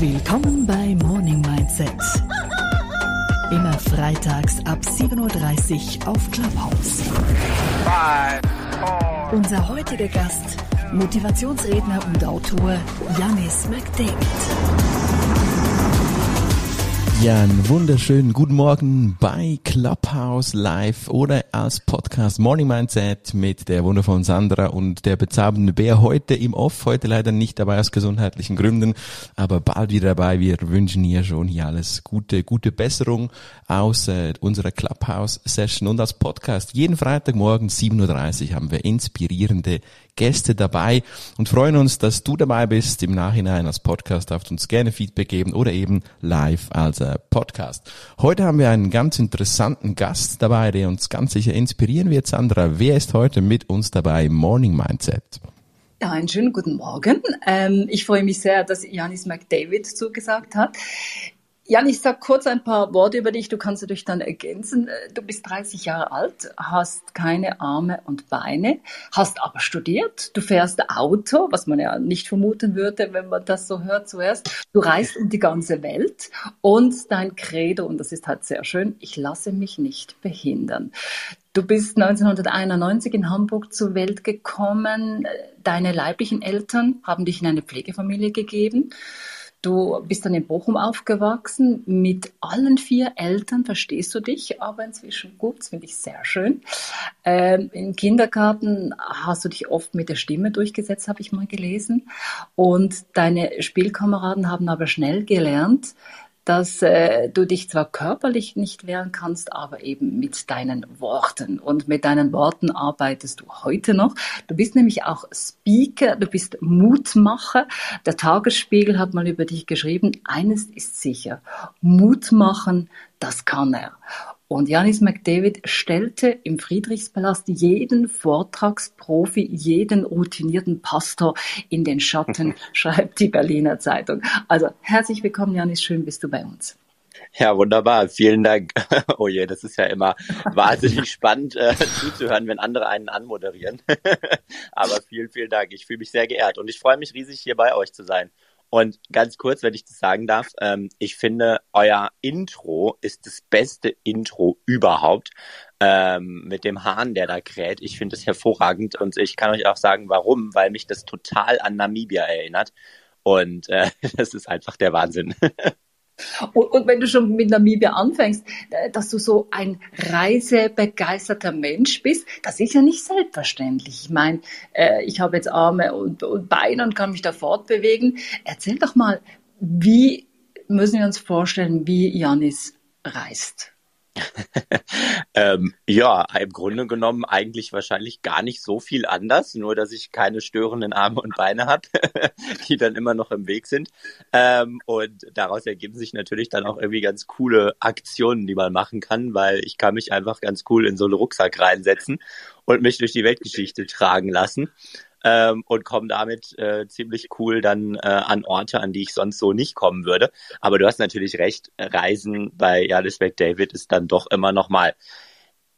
Willkommen bei Morning Mindset. Immer freitags ab 7.30 Uhr auf Clubhouse. Unser heutiger Gast, Motivationsredner und Autor Janis McDavid. Ja, einen wunderschönen guten Morgen bei Clubhouse Live oder als Podcast Morning Mindset mit der wundervollen Sandra und der bezaubernden Bär heute im Off, heute leider nicht dabei aus gesundheitlichen Gründen, aber bald wieder dabei. Wir wünschen ihr schon hier alles Gute, gute Besserung aus äh, unserer Clubhouse Session und als Podcast jeden Freitagmorgen 7.30 Uhr haben wir inspirierende Gäste dabei und freuen uns, dass du dabei bist. Im Nachhinein als Podcast darfst uns gerne Feedback geben oder eben live als äh, Podcast. Heute haben wir einen ganz interessanten Gast dabei, der uns ganz sicher inspirieren wird. Sandra, wer ist heute mit uns dabei Morning Mindset? Ja, einen schönen guten Morgen. Ähm, ich freue mich sehr, dass Janis McDavid zugesagt hat. Jan, ich sag kurz ein paar Worte über dich. Du kannst natürlich dann ergänzen. Du bist 30 Jahre alt, hast keine Arme und Beine, hast aber studiert. Du fährst Auto, was man ja nicht vermuten würde, wenn man das so hört zuerst. Du reist um die ganze Welt und dein Credo, und das ist halt sehr schön, ich lasse mich nicht behindern. Du bist 1991 in Hamburg zur Welt gekommen. Deine leiblichen Eltern haben dich in eine Pflegefamilie gegeben. Du bist dann in Bochum aufgewachsen. Mit allen vier Eltern verstehst du dich aber inzwischen gut. Das finde ich sehr schön. Ähm, Im Kindergarten hast du dich oft mit der Stimme durchgesetzt, habe ich mal gelesen. Und deine Spielkameraden haben aber schnell gelernt, dass äh, du dich zwar körperlich nicht wehren kannst, aber eben mit deinen Worten. Und mit deinen Worten arbeitest du heute noch. Du bist nämlich auch Speaker, du bist Mutmacher. Der Tagesspiegel hat mal über dich geschrieben, eines ist sicher, Mut machen, das kann er. Und Janis McDavid stellte im Friedrichspalast jeden Vortragsprofi, jeden routinierten Pastor in den Schatten, schreibt die Berliner Zeitung. Also herzlich willkommen, Janis, schön bist du bei uns. Ja, wunderbar. Vielen Dank. Oh je, das ist ja immer wahnsinnig spannend äh, zuzuhören, wenn andere einen anmoderieren. Aber vielen, vielen Dank. Ich fühle mich sehr geehrt und ich freue mich riesig, hier bei euch zu sein. Und ganz kurz, wenn ich das sagen darf, ähm, ich finde, euer Intro ist das beste Intro überhaupt. Ähm, mit dem Hahn, der da kräht. Ich finde es hervorragend und ich kann euch auch sagen, warum, weil mich das total an Namibia erinnert. Und äh, das ist einfach der Wahnsinn. Und, und, wenn du schon mit Namibia anfängst, äh, dass du so ein reisebegeisterter Mensch bist, das ist ja nicht selbstverständlich. Ich meine, äh, ich habe jetzt Arme und, und Beine und kann mich da fortbewegen. Erzähl doch mal, wie müssen wir uns vorstellen, wie Janis reist? ähm, ja, im Grunde genommen eigentlich wahrscheinlich gar nicht so viel anders, nur dass ich keine störenden Arme und Beine habe, die dann immer noch im Weg sind. Ähm, und daraus ergeben sich natürlich dann auch irgendwie ganz coole Aktionen, die man machen kann, weil ich kann mich einfach ganz cool in so einen Rucksack reinsetzen und mich durch die Weltgeschichte tragen lassen ähm, und komme damit äh, ziemlich cool dann äh, an Orte, an die ich sonst so nicht kommen würde. Aber du hast natürlich recht, Reisen bei Janis David ist dann doch immer noch mal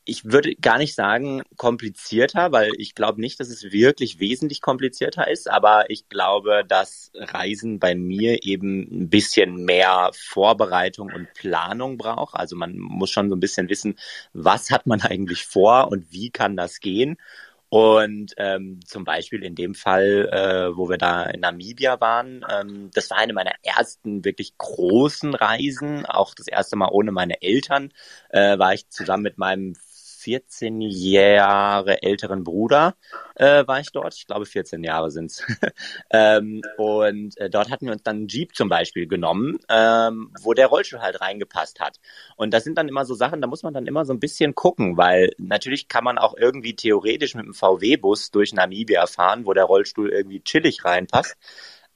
ich würde gar nicht sagen komplizierter, weil ich glaube nicht, dass es wirklich wesentlich komplizierter ist, aber ich glaube, dass Reisen bei mir eben ein bisschen mehr Vorbereitung und Planung braucht. Also man muss schon so ein bisschen wissen, was hat man eigentlich vor und wie kann das gehen. Und ähm, zum Beispiel in dem Fall, äh, wo wir da in Namibia waren, ähm, das war eine meiner ersten wirklich großen Reisen, auch das erste Mal ohne meine Eltern, äh, war ich zusammen mit meinem 14 Jahre älteren Bruder äh, war ich dort. Ich glaube, 14 Jahre sind's. ähm, und äh, dort hatten wir uns dann einen Jeep zum Beispiel genommen, ähm, wo der Rollstuhl halt reingepasst hat. Und das sind dann immer so Sachen, da muss man dann immer so ein bisschen gucken, weil natürlich kann man auch irgendwie theoretisch mit einem VW-Bus durch Namibia fahren, wo der Rollstuhl irgendwie chillig reinpasst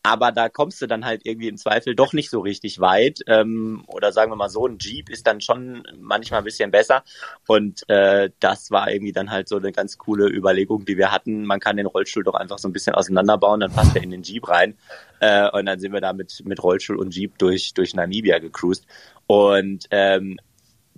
aber da kommst du dann halt irgendwie im Zweifel doch nicht so richtig weit. Ähm, oder sagen wir mal so, ein Jeep ist dann schon manchmal ein bisschen besser. Und äh, das war irgendwie dann halt so eine ganz coole Überlegung, die wir hatten. Man kann den Rollstuhl doch einfach so ein bisschen auseinanderbauen, dann passt er in den Jeep rein. Äh, und dann sind wir da mit, mit Rollstuhl und Jeep durch, durch Namibia gecruised. Und ähm,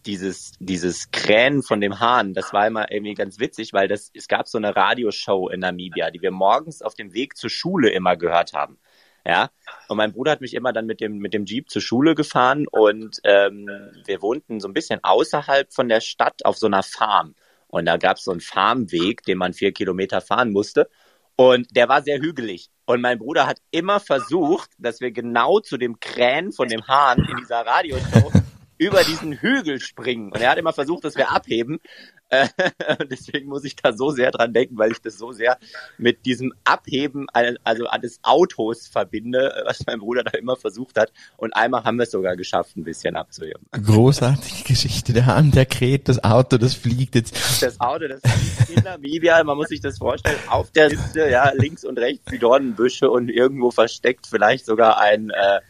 dieses, dieses Krähen von dem Hahn, das war immer irgendwie ganz witzig, weil das, es gab so eine Radioshow in Namibia, die wir morgens auf dem Weg zur Schule immer gehört haben. Ja, und mein Bruder hat mich immer dann mit dem mit dem Jeep zur Schule gefahren und ähm, wir wohnten so ein bisschen außerhalb von der Stadt auf so einer Farm. Und da gab es so einen Farmweg, den man vier Kilometer fahren musste. Und der war sehr hügelig. Und mein Bruder hat immer versucht, dass wir genau zu dem Krähen von dem Hahn in dieser Radioshow über diesen Hügel springen. Und er hat immer versucht, dass wir abheben. Äh, deswegen muss ich da so sehr dran denken, weil ich das so sehr mit diesem Abheben also des Autos verbinde, was mein Bruder da immer versucht hat. Und einmal haben wir es sogar geschafft, ein bisschen abzuheben. Großartige Geschichte. Der Hand, der kräht, das Auto, das fliegt jetzt. Das Auto, das fliegt in Namibia. Man muss sich das vorstellen. Auf der Liste, ja, links und rechts die Dornenbüsche und irgendwo versteckt vielleicht sogar ein äh,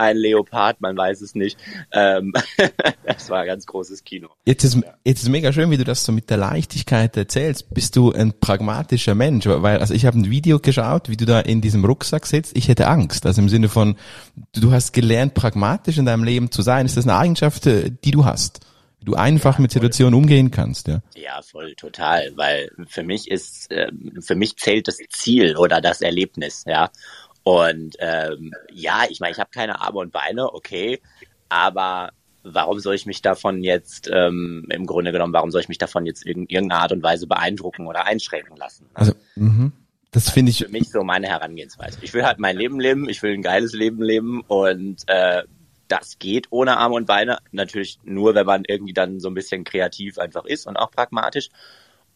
ein Leopard, man weiß es nicht. Ähm, das war ein ganz großes Kino. Jetzt ist, jetzt ist mega schön, wie du das so mit der Leichtigkeit erzählst. Bist du ein pragmatischer Mensch? Weil, also ich habe ein Video geschaut, wie du da in diesem Rucksack sitzt. Ich hätte Angst. Also im Sinne von, du hast gelernt, pragmatisch in deinem Leben zu sein. Ist das eine Eigenschaft, äh, die du hast? Wie du einfach ja, mit Situationen umgehen kannst, ja? Ja, voll, total. Weil für mich ist, äh, für mich zählt das Ziel oder das Erlebnis, ja. Und ähm, ja, ich meine, ich habe keine Arme und Beine, okay, aber warum soll ich mich davon jetzt, ähm, im Grunde genommen, warum soll ich mich davon jetzt in irgendeiner Art und Weise beeindrucken oder einschränken lassen? Also, mh. das finde ich. Für mich so meine Herangehensweise. Ich will halt mein Leben leben, ich will ein geiles Leben leben und äh, das geht ohne Arme und Beine. Natürlich nur, wenn man irgendwie dann so ein bisschen kreativ einfach ist und auch pragmatisch.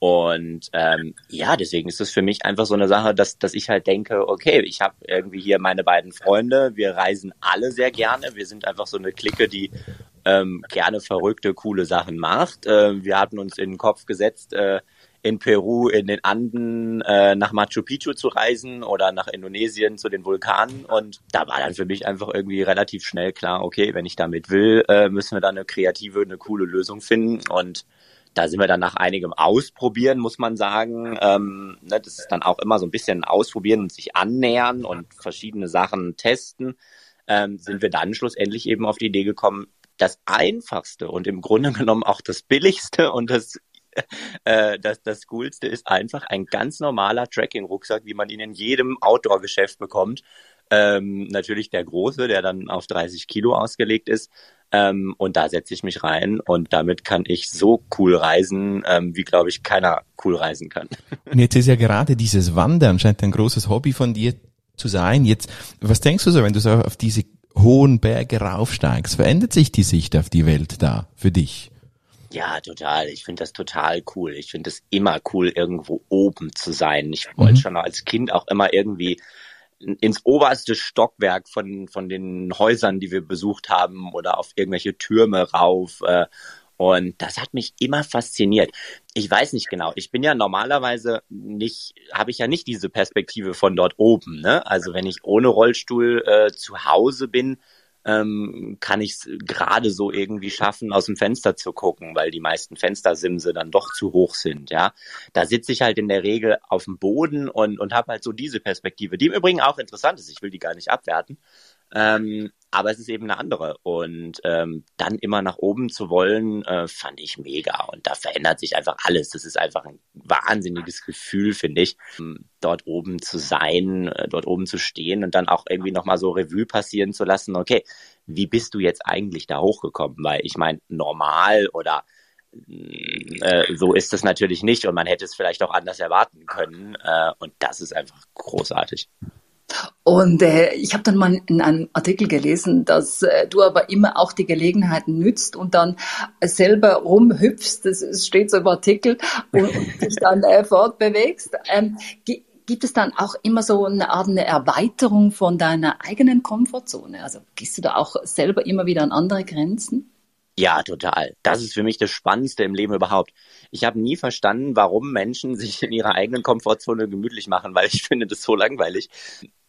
Und ähm, ja, deswegen ist es für mich einfach so eine Sache, dass, dass ich halt denke, okay, ich habe irgendwie hier meine beiden Freunde, wir reisen alle sehr gerne, wir sind einfach so eine Clique, die ähm, gerne verrückte, coole Sachen macht. Äh, wir hatten uns in den Kopf gesetzt, äh, in Peru, in den Anden äh, nach Machu Picchu zu reisen oder nach Indonesien zu den Vulkanen. Und da war dann für mich einfach irgendwie relativ schnell klar, okay, wenn ich damit will, äh, müssen wir da eine kreative, eine coole Lösung finden. Und da sind wir dann nach einigem Ausprobieren, muss man sagen. Ähm, ne, das ist dann auch immer so ein bisschen Ausprobieren und sich annähern und verschiedene Sachen testen. Ähm, sind wir dann schlussendlich eben auf die Idee gekommen, das einfachste und im Grunde genommen auch das billigste und das äh, das, das Coolste ist einfach ein ganz normaler Tracking-Rucksack, wie man ihn in jedem Outdoor-Geschäft bekommt. Ähm, natürlich der große, der dann auf 30 Kilo ausgelegt ist. Ähm, und da setze ich mich rein und damit kann ich so cool reisen, ähm, wie glaube ich keiner cool reisen kann. Und jetzt ist ja gerade dieses Wandern scheint ein großes Hobby von dir zu sein. Jetzt, was denkst du so, wenn du so auf diese hohen Berge raufsteigst? Verändert sich die Sicht auf die Welt da für dich? Ja, total. Ich finde das total cool. Ich finde es immer cool, irgendwo oben zu sein. Ich wollte mhm. schon als Kind auch immer irgendwie ins oberste Stockwerk von, von den Häusern, die wir besucht haben oder auf irgendwelche Türme rauf. Äh, und das hat mich immer fasziniert. Ich weiß nicht genau. Ich bin ja normalerweise nicht, habe ich ja nicht diese Perspektive von dort oben. Ne? Also wenn ich ohne Rollstuhl äh, zu Hause bin, ähm, kann ich es gerade so irgendwie schaffen, aus dem Fenster zu gucken, weil die meisten Fenstersimse dann doch zu hoch sind. Ja, da sitze ich halt in der Regel auf dem Boden und und habe halt so diese Perspektive, die im Übrigen auch interessant ist. Ich will die gar nicht abwerten. Ähm, aber es ist eben eine andere. Und ähm, dann immer nach oben zu wollen, äh, fand ich mega. Und da verändert sich einfach alles. Das ist einfach ein wahnsinniges Gefühl, finde ich, ähm, dort oben zu sein, äh, dort oben zu stehen und dann auch irgendwie nochmal so Revue passieren zu lassen, okay, wie bist du jetzt eigentlich da hochgekommen? Weil ich meine, normal oder äh, so ist es natürlich nicht und man hätte es vielleicht auch anders erwarten können. Äh, und das ist einfach großartig. Und äh, ich habe dann mal in einem Artikel gelesen, dass äh, du aber immer auch die Gelegenheiten nützt und dann selber rumhüpfst, das steht so im Artikel, und, dich dann äh, fortbewegst. Ähm, gibt es dann auch immer so eine Art eine Erweiterung von deiner eigenen Komfortzone? Also gehst du da auch selber immer wieder an andere Grenzen? Ja, total. Das ist für mich das Spannendste im Leben überhaupt. Ich habe nie verstanden, warum Menschen sich in ihrer eigenen Komfortzone gemütlich machen, weil ich finde das so langweilig.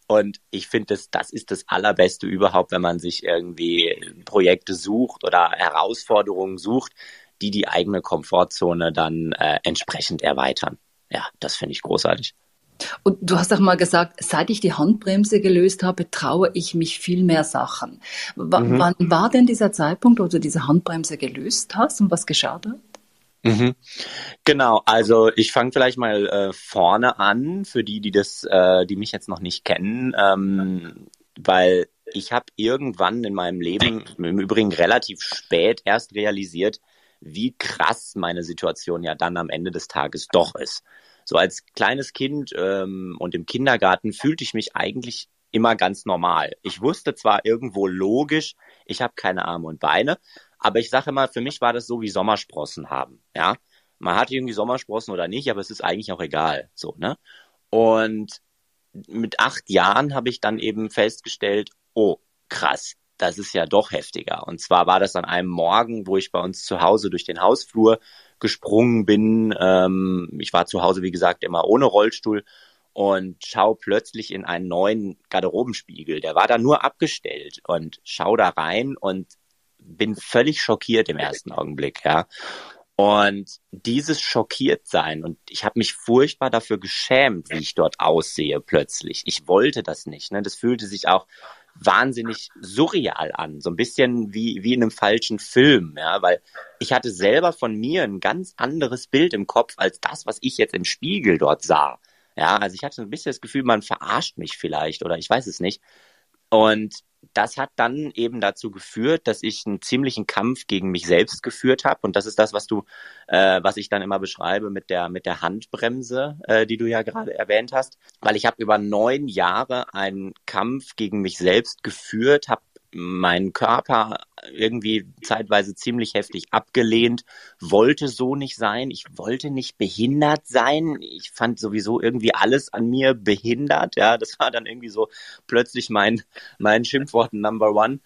Und ich finde, das, das ist das Allerbeste überhaupt, wenn man sich irgendwie Projekte sucht oder Herausforderungen sucht, die die eigene Komfortzone dann äh, entsprechend erweitern. Ja, das finde ich großartig. Und du hast auch mal gesagt, seit ich die Handbremse gelöst habe, traue ich mich viel mehr Sachen. W mhm. Wann war denn dieser Zeitpunkt, wo du diese Handbremse gelöst hast und was geschah da? Mhm. Genau, also ich fange vielleicht mal äh, vorne an, für die, die das, äh, die mich jetzt noch nicht kennen, ähm, weil ich habe irgendwann in meinem Leben, im Übrigen relativ spät erst realisiert, wie krass meine Situation ja dann am Ende des Tages doch ist. So als kleines Kind ähm, und im Kindergarten fühlte ich mich eigentlich immer ganz normal. Ich wusste zwar irgendwo logisch, ich habe keine Arme und Beine, aber ich sage immer, für mich war das so wie Sommersprossen haben. Ja, man hat irgendwie Sommersprossen oder nicht, aber es ist eigentlich auch egal. So ne. Und mit acht Jahren habe ich dann eben festgestellt, oh krass, das ist ja doch heftiger. Und zwar war das an einem Morgen, wo ich bei uns zu Hause durch den Hausflur gesprungen bin. Ähm, ich war zu Hause, wie gesagt, immer ohne Rollstuhl und schau plötzlich in einen neuen Garderobenspiegel. Der war da nur abgestellt und schau da rein und bin völlig schockiert im ersten Augenblick, ja. Und dieses Schockiertsein, und ich habe mich furchtbar dafür geschämt, wie ich dort aussehe plötzlich. Ich wollte das nicht. Ne? Das fühlte sich auch wahnsinnig surreal an, so ein bisschen wie, wie in einem falschen Film, ja, weil ich hatte selber von mir ein ganz anderes Bild im Kopf als das, was ich jetzt im Spiegel dort sah. Ja, also ich hatte ein bisschen das Gefühl, man verarscht mich vielleicht oder ich weiß es nicht. Und das hat dann eben dazu geführt, dass ich einen ziemlichen Kampf gegen mich selbst geführt habe. Und das ist das, was du, äh, was ich dann immer beschreibe mit der mit der Handbremse, äh, die du ja gerade erwähnt hast. Weil ich habe über neun Jahre einen Kampf gegen mich selbst geführt, habe meinen Körper irgendwie zeitweise ziemlich heftig abgelehnt, wollte so nicht sein, ich wollte nicht behindert sein, ich fand sowieso irgendwie alles an mir behindert, ja, das war dann irgendwie so plötzlich mein, mein Schimpfwort Number One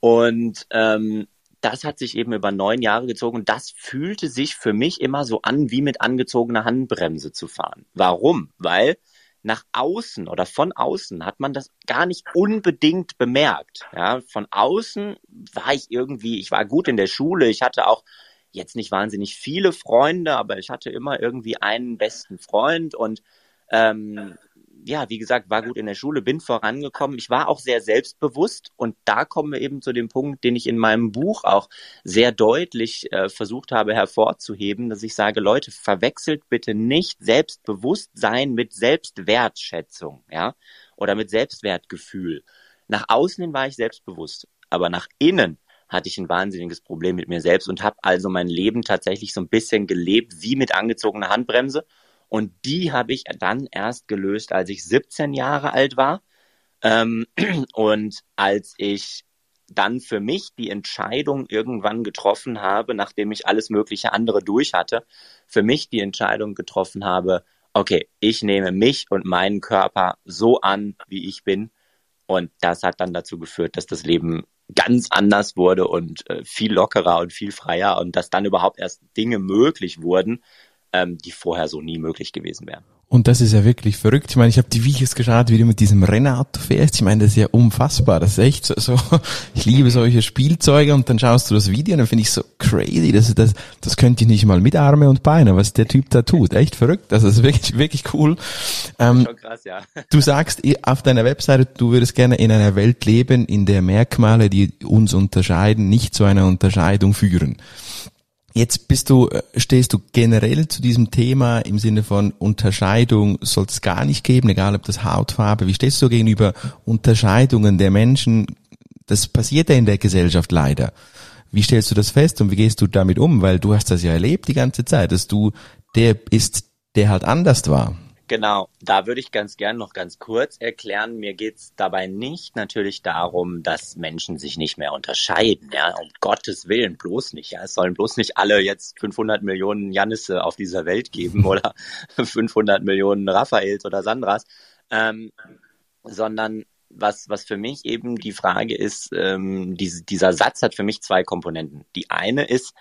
und ähm, das hat sich eben über neun Jahre gezogen. Das fühlte sich für mich immer so an, wie mit angezogener Handbremse zu fahren. Warum? Weil nach außen oder von außen hat man das gar nicht unbedingt bemerkt. Ja, von außen war ich irgendwie, ich war gut in der Schule, ich hatte auch jetzt nicht wahnsinnig viele Freunde, aber ich hatte immer irgendwie einen besten Freund und ähm, ja, wie gesagt, war gut in der Schule, bin vorangekommen. Ich war auch sehr selbstbewusst und da kommen wir eben zu dem Punkt, den ich in meinem Buch auch sehr deutlich äh, versucht habe hervorzuheben, dass ich sage, Leute, verwechselt bitte nicht Selbstbewusstsein mit Selbstwertschätzung, ja, oder mit Selbstwertgefühl. Nach außen hin war ich selbstbewusst, aber nach innen hatte ich ein wahnsinniges Problem mit mir selbst und habe also mein Leben tatsächlich so ein bisschen gelebt wie mit angezogener Handbremse und die habe ich dann erst gelöst, als ich 17 Jahre alt war. Ähm, und als ich dann für mich die Entscheidung irgendwann getroffen habe, nachdem ich alles mögliche andere durch hatte, für mich die Entscheidung getroffen habe, okay, ich nehme mich und meinen Körper so an, wie ich bin. Und das hat dann dazu geführt, dass das Leben ganz anders wurde und äh, viel lockerer und viel freier und dass dann überhaupt erst Dinge möglich wurden, ähm, die vorher so nie möglich gewesen wären. Und das ist ja wirklich verrückt. Ich meine, ich habe die Videos geschaut, wie du mit diesem Rennauto fährst. Ich meine, das ist ja unfassbar. Das ist echt so, so ich liebe solche Spielzeuge und dann schaust du das Video und dann finde ich so crazy. Das, das, das könnte ich nicht mal mit Arme und Beine, was der Typ da tut. Echt verrückt. Das ist wirklich, wirklich cool. Ähm, Schon krass, ja. Du sagst auf deiner Webseite, du würdest gerne in einer Welt leben, in der Merkmale, die uns unterscheiden, nicht zu einer Unterscheidung führen. Jetzt bist du, äh, stehst du generell zu diesem Thema im Sinne von Unterscheidung soll es gar nicht geben, egal ob das Hautfarbe. Wie stehst du gegenüber Unterscheidungen der Menschen? Das passiert ja in der Gesellschaft leider. Wie stellst du das fest und wie gehst du damit um? Weil du hast das ja erlebt die ganze Zeit, dass du der ist, der halt anders war. Genau, da würde ich ganz gern noch ganz kurz erklären. Mir geht's dabei nicht natürlich darum, dass Menschen sich nicht mehr unterscheiden. Ja, um Gottes Willen bloß nicht. Ja, es sollen bloß nicht alle jetzt 500 Millionen Jannisse auf dieser Welt geben oder 500 Millionen Raphaels oder Sandras, ähm, sondern was, was für mich eben die Frage ist, ähm, diese, dieser Satz hat für mich zwei Komponenten. Die eine ist,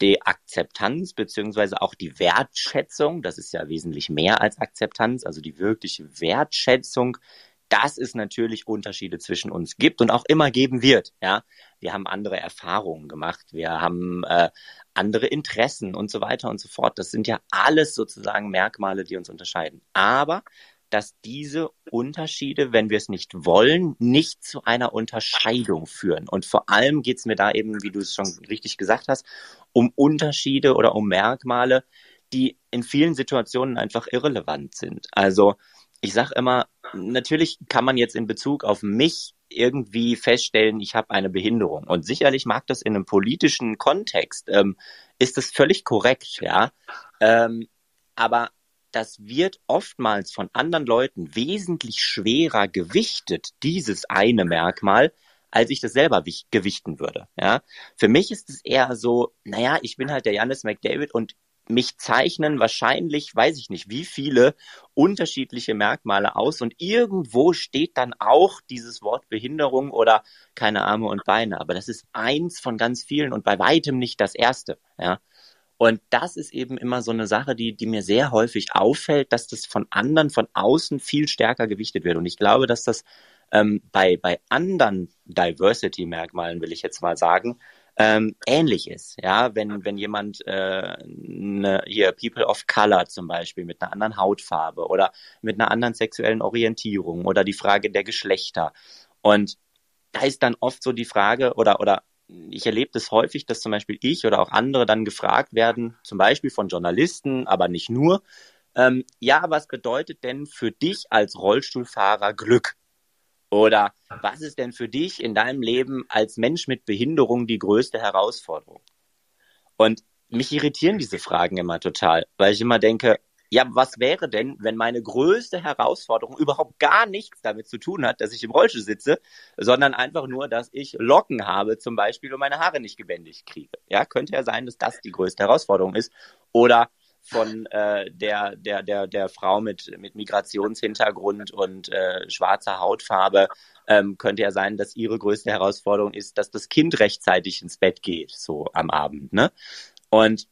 die Akzeptanz beziehungsweise auch die Wertschätzung, das ist ja wesentlich mehr als Akzeptanz, also die wirkliche Wertschätzung, dass es natürlich Unterschiede zwischen uns gibt und auch immer geben wird. Ja, wir haben andere Erfahrungen gemacht, wir haben äh, andere Interessen und so weiter und so fort. Das sind ja alles sozusagen Merkmale, die uns unterscheiden. Aber dass diese Unterschiede, wenn wir es nicht wollen, nicht zu einer Unterscheidung führen. Und vor allem geht es mir da eben, wie du es schon richtig gesagt hast, um Unterschiede oder um Merkmale, die in vielen Situationen einfach irrelevant sind. Also ich sage immer, natürlich kann man jetzt in Bezug auf mich irgendwie feststellen, ich habe eine Behinderung. Und sicherlich mag das in einem politischen Kontext, ähm, ist das völlig korrekt, ja. Ähm, aber das wird oftmals von anderen Leuten wesentlich schwerer gewichtet, dieses eine Merkmal, als ich das selber gewichten würde. Ja, für mich ist es eher so, naja, ich bin halt der Janis McDavid und mich zeichnen wahrscheinlich, weiß ich nicht, wie viele unterschiedliche Merkmale aus und irgendwo steht dann auch dieses Wort Behinderung oder keine Arme und Beine. Aber das ist eins von ganz vielen und bei weitem nicht das erste. Ja. Und das ist eben immer so eine Sache, die, die mir sehr häufig auffällt, dass das von anderen, von außen viel stärker gewichtet wird. Und ich glaube, dass das ähm, bei, bei anderen Diversity-Merkmalen, will ich jetzt mal sagen, ähm, ähnlich ist. Ja, wenn, wenn jemand äh, ne, hier People of Color zum Beispiel mit einer anderen Hautfarbe oder mit einer anderen sexuellen Orientierung oder die Frage der Geschlechter. Und da ist dann oft so die Frage oder, oder ich erlebe das häufig, dass zum Beispiel ich oder auch andere dann gefragt werden, zum Beispiel von Journalisten, aber nicht nur, ähm, ja, was bedeutet denn für dich als Rollstuhlfahrer Glück? Oder was ist denn für dich in deinem Leben als Mensch mit Behinderung die größte Herausforderung? Und mich irritieren diese Fragen immer total, weil ich immer denke, ja, was wäre denn, wenn meine größte Herausforderung überhaupt gar nichts damit zu tun hat, dass ich im Rollstuhl sitze, sondern einfach nur, dass ich Locken habe zum Beispiel und meine Haare nicht gebändigt kriege. Ja, könnte ja sein, dass das die größte Herausforderung ist. Oder von äh, der, der, der, der Frau mit, mit Migrationshintergrund und äh, schwarzer Hautfarbe ähm, könnte ja sein, dass ihre größte Herausforderung ist, dass das Kind rechtzeitig ins Bett geht, so am Abend. Ne? Und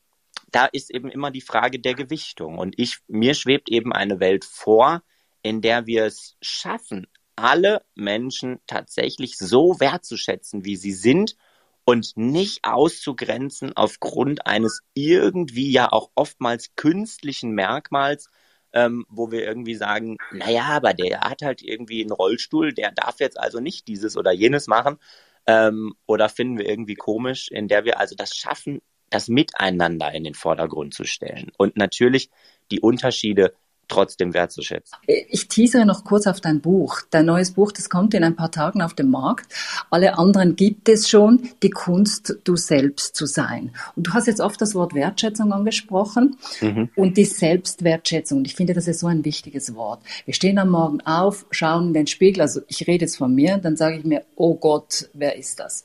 da ist eben immer die Frage der Gewichtung. Und ich, mir schwebt eben eine Welt vor, in der wir es schaffen, alle Menschen tatsächlich so wertzuschätzen, wie sie sind und nicht auszugrenzen aufgrund eines irgendwie ja auch oftmals künstlichen Merkmals, ähm, wo wir irgendwie sagen, naja, aber der hat halt irgendwie einen Rollstuhl, der darf jetzt also nicht dieses oder jenes machen. Ähm, oder finden wir irgendwie komisch, in der wir also das schaffen, das Miteinander in den Vordergrund zu stellen. Und natürlich die Unterschiede trotzdem wertzuschätzen. Ich teasere noch kurz auf dein Buch. Dein neues Buch, das kommt in ein paar Tagen auf den Markt. Alle anderen gibt es schon. Die Kunst, du selbst zu sein. Und du hast jetzt oft das Wort Wertschätzung angesprochen mhm. und die Selbstwertschätzung. Und ich finde, das ist so ein wichtiges Wort. Wir stehen am Morgen auf, schauen in den Spiegel. Also ich rede jetzt von mir, dann sage ich mir, oh Gott, wer ist das?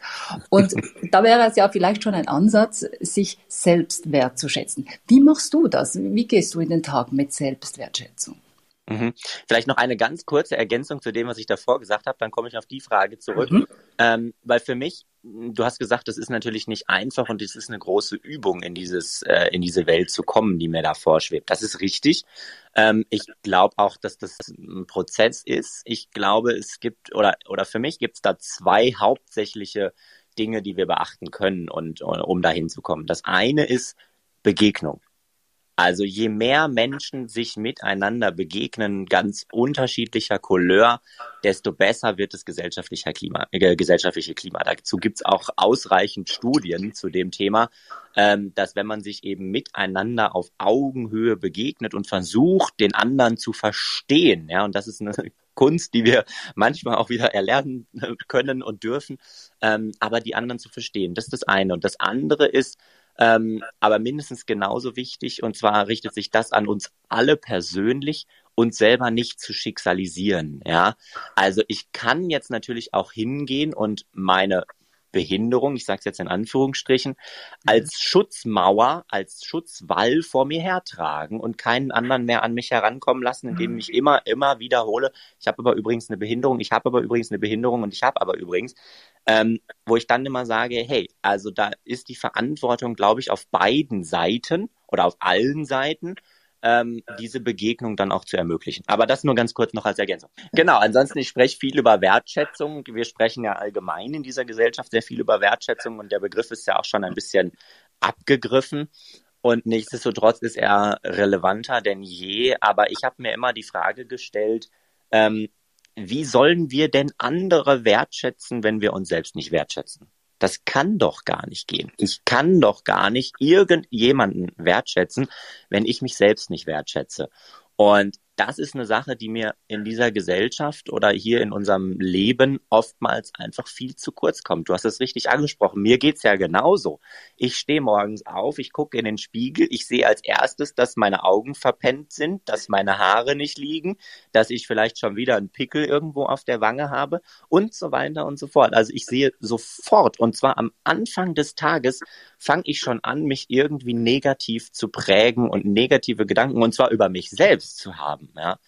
Und da wäre es ja vielleicht schon ein Ansatz, sich selbst wertzuschätzen. Wie machst du das? Wie gehst du in den Tag mit Selbstwertschätzung? Wertschätzung. Mhm. Vielleicht noch eine ganz kurze Ergänzung zu dem, was ich davor gesagt habe, dann komme ich auf die Frage zurück. Mhm. Ähm, weil für mich, du hast gesagt, das ist natürlich nicht einfach und es ist eine große Übung, in dieses, äh, in diese Welt zu kommen, die mir da vorschwebt. Das ist richtig. Ähm, ich glaube auch, dass das ein Prozess ist. Ich glaube, es gibt, oder, oder für mich gibt es da zwei hauptsächliche Dinge, die wir beachten können und um dahin zu kommen. Das eine ist Begegnung. Also je mehr Menschen sich miteinander begegnen, ganz unterschiedlicher Couleur, desto besser wird das gesellschaftliche Klima. Äh, gesellschaftliche Klima. Dazu gibt's auch ausreichend Studien zu dem Thema, ähm, dass wenn man sich eben miteinander auf Augenhöhe begegnet und versucht, den anderen zu verstehen, ja, und das ist eine Kunst, die wir manchmal auch wieder erlernen können und dürfen, ähm, aber die anderen zu verstehen. Das ist das eine. Und das andere ist, ähm, aber mindestens genauso wichtig, und zwar richtet sich das an uns alle persönlich, uns selber nicht zu schicksalisieren. Ja, also ich kann jetzt natürlich auch hingehen und meine Behinderung, ich sage es jetzt in Anführungsstrichen, als mhm. Schutzmauer, als Schutzwall vor mir hertragen und keinen anderen mehr an mich herankommen lassen, indem mhm. ich immer, immer wiederhole, ich habe aber übrigens eine Behinderung, ich habe aber übrigens eine Behinderung und ich habe aber übrigens, ähm, wo ich dann immer sage, hey, also da ist die Verantwortung, glaube ich, auf beiden Seiten oder auf allen Seiten ähm, diese Begegnung dann auch zu ermöglichen. Aber das nur ganz kurz noch als Ergänzung. Genau, ansonsten, ich spreche viel über Wertschätzung. Wir sprechen ja allgemein in dieser Gesellschaft sehr viel über Wertschätzung und der Begriff ist ja auch schon ein bisschen abgegriffen. Und nichtsdestotrotz ist er relevanter denn je. Aber ich habe mir immer die Frage gestellt, ähm, wie sollen wir denn andere wertschätzen, wenn wir uns selbst nicht wertschätzen? Das kann doch gar nicht gehen. Ich kann doch gar nicht irgendjemanden wertschätzen, wenn ich mich selbst nicht wertschätze. Und das ist eine Sache, die mir in dieser Gesellschaft oder hier in unserem Leben oftmals einfach viel zu kurz kommt. Du hast es richtig angesprochen. Mir geht's ja genauso. Ich stehe morgens auf, ich gucke in den Spiegel, ich sehe als erstes, dass meine Augen verpennt sind, dass meine Haare nicht liegen, dass ich vielleicht schon wieder einen Pickel irgendwo auf der Wange habe und so weiter und so fort. Also ich sehe sofort und zwar am Anfang des Tages fange ich schon an, mich irgendwie negativ zu prägen und negative Gedanken und zwar über mich selbst zu Ja?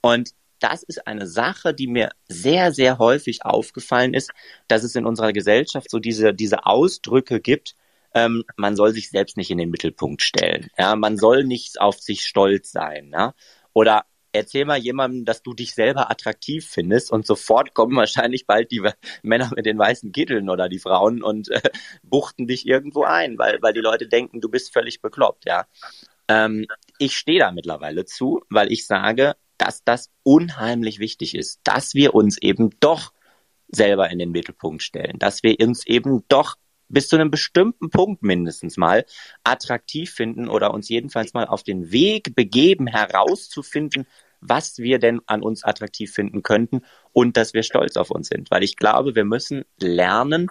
Und das ist eine Sache, die mir sehr, sehr häufig aufgefallen ist, dass es in unserer Gesellschaft so diese, diese Ausdrücke gibt, ähm, man soll sich selbst nicht in den Mittelpunkt stellen. Ja? Man soll nicht auf sich stolz sein. Ja? Oder erzähl mal jemandem, dass du dich selber attraktiv findest und sofort kommen wahrscheinlich bald die Männer mit den weißen Kitteln oder die Frauen und äh, buchten dich irgendwo ein, weil, weil die Leute denken, du bist völlig bekloppt, ja. Ähm, ich stehe da mittlerweile zu, weil ich sage, dass das unheimlich wichtig ist, dass wir uns eben doch selber in den Mittelpunkt stellen, dass wir uns eben doch bis zu einem bestimmten Punkt mindestens mal attraktiv finden oder uns jedenfalls mal auf den Weg begeben, herauszufinden, was wir denn an uns attraktiv finden könnten und dass wir stolz auf uns sind. Weil ich glaube, wir müssen lernen,